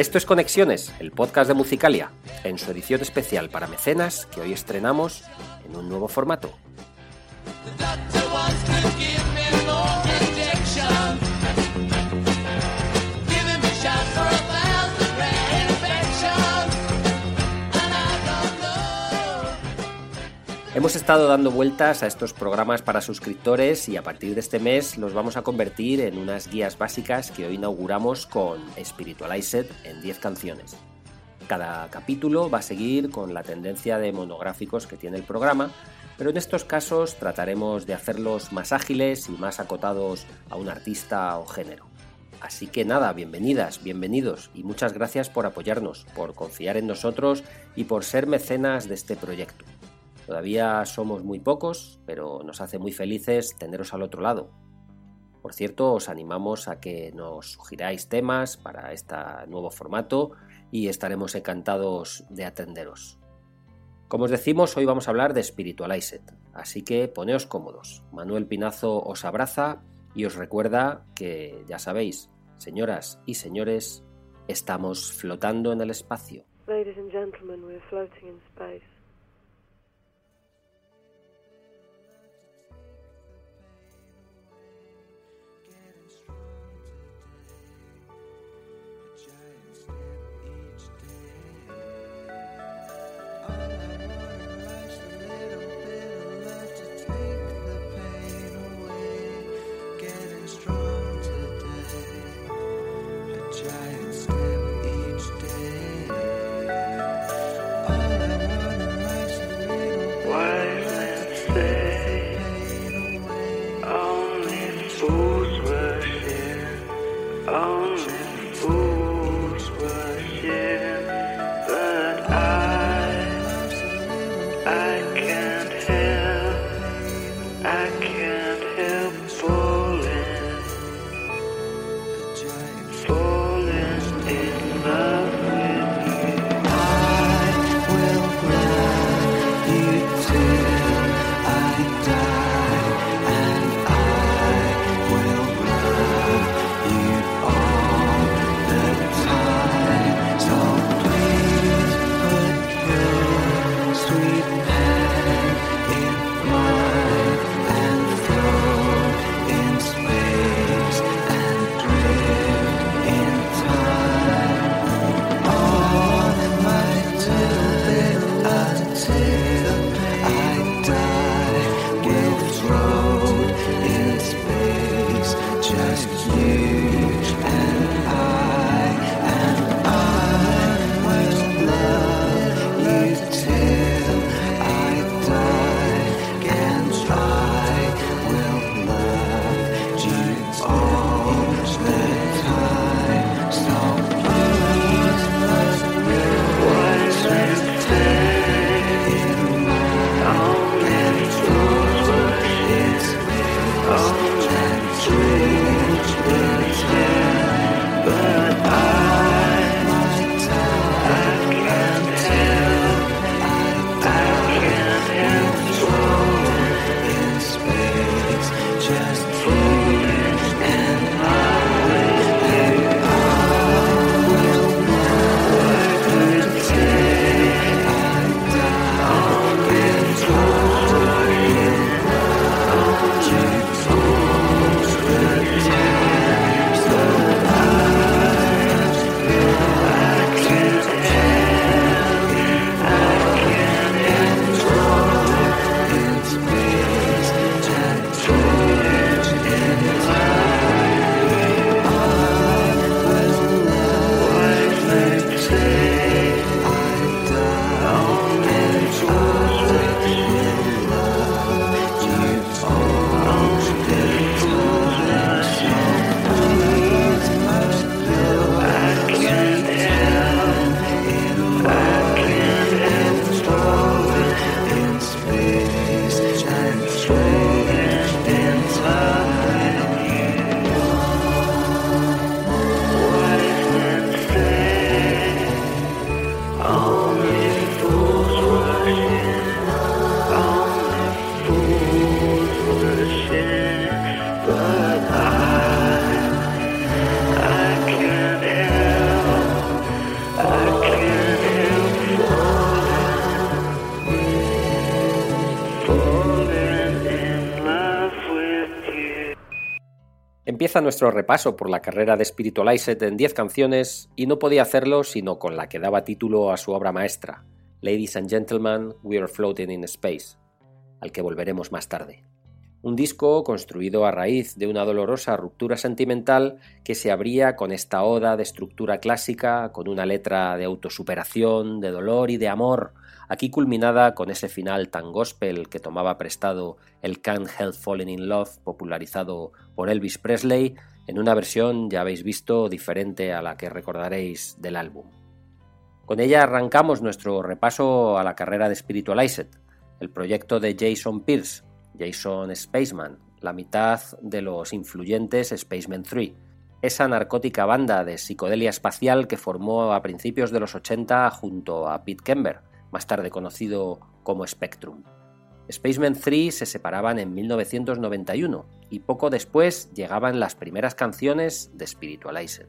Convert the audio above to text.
Esto es Conexiones, el podcast de Musicalia, en su edición especial para mecenas que hoy estrenamos en un nuevo formato. Hemos estado dando vueltas a estos programas para suscriptores y a partir de este mes los vamos a convertir en unas guías básicas que hoy inauguramos con Spiritualized en 10 canciones. Cada capítulo va a seguir con la tendencia de monográficos que tiene el programa, pero en estos casos trataremos de hacerlos más ágiles y más acotados a un artista o género. Así que nada, bienvenidas, bienvenidos y muchas gracias por apoyarnos, por confiar en nosotros y por ser mecenas de este proyecto. Todavía somos muy pocos, pero nos hace muy felices teneros al otro lado. Por cierto, os animamos a que nos sugiráis temas para este nuevo formato y estaremos encantados de atenderos. Como os decimos, hoy vamos a hablar de Spiritualized, así que poneos cómodos. Manuel Pinazo os abraza y os recuerda que, ya sabéis, señoras y señores, estamos flotando en el espacio. you. Comienza nuestro repaso por la carrera de Spiritualized en 10 canciones y no podía hacerlo sino con la que daba título a su obra maestra, Ladies and Gentlemen, We Are Floating in Space, al que volveremos más tarde. Un disco construido a raíz de una dolorosa ruptura sentimental que se abría con esta oda de estructura clásica, con una letra de autosuperación, de dolor y de amor, aquí culminada con ese final tan gospel que tomaba prestado el Can't Help Falling in Love popularizado por Elvis Presley en una versión, ya habéis visto, diferente a la que recordaréis del álbum. Con ella arrancamos nuestro repaso a la carrera de Spiritualized, el proyecto de Jason Pierce, Jason Spaceman, la mitad de los influyentes Spaceman 3, esa narcótica banda de psicodelia espacial que formó a principios de los 80 junto a Pete Kember, más tarde conocido como Spectrum. Spaceman 3 se separaban en 1991 y poco después llegaban las primeras canciones de Spiritualizer.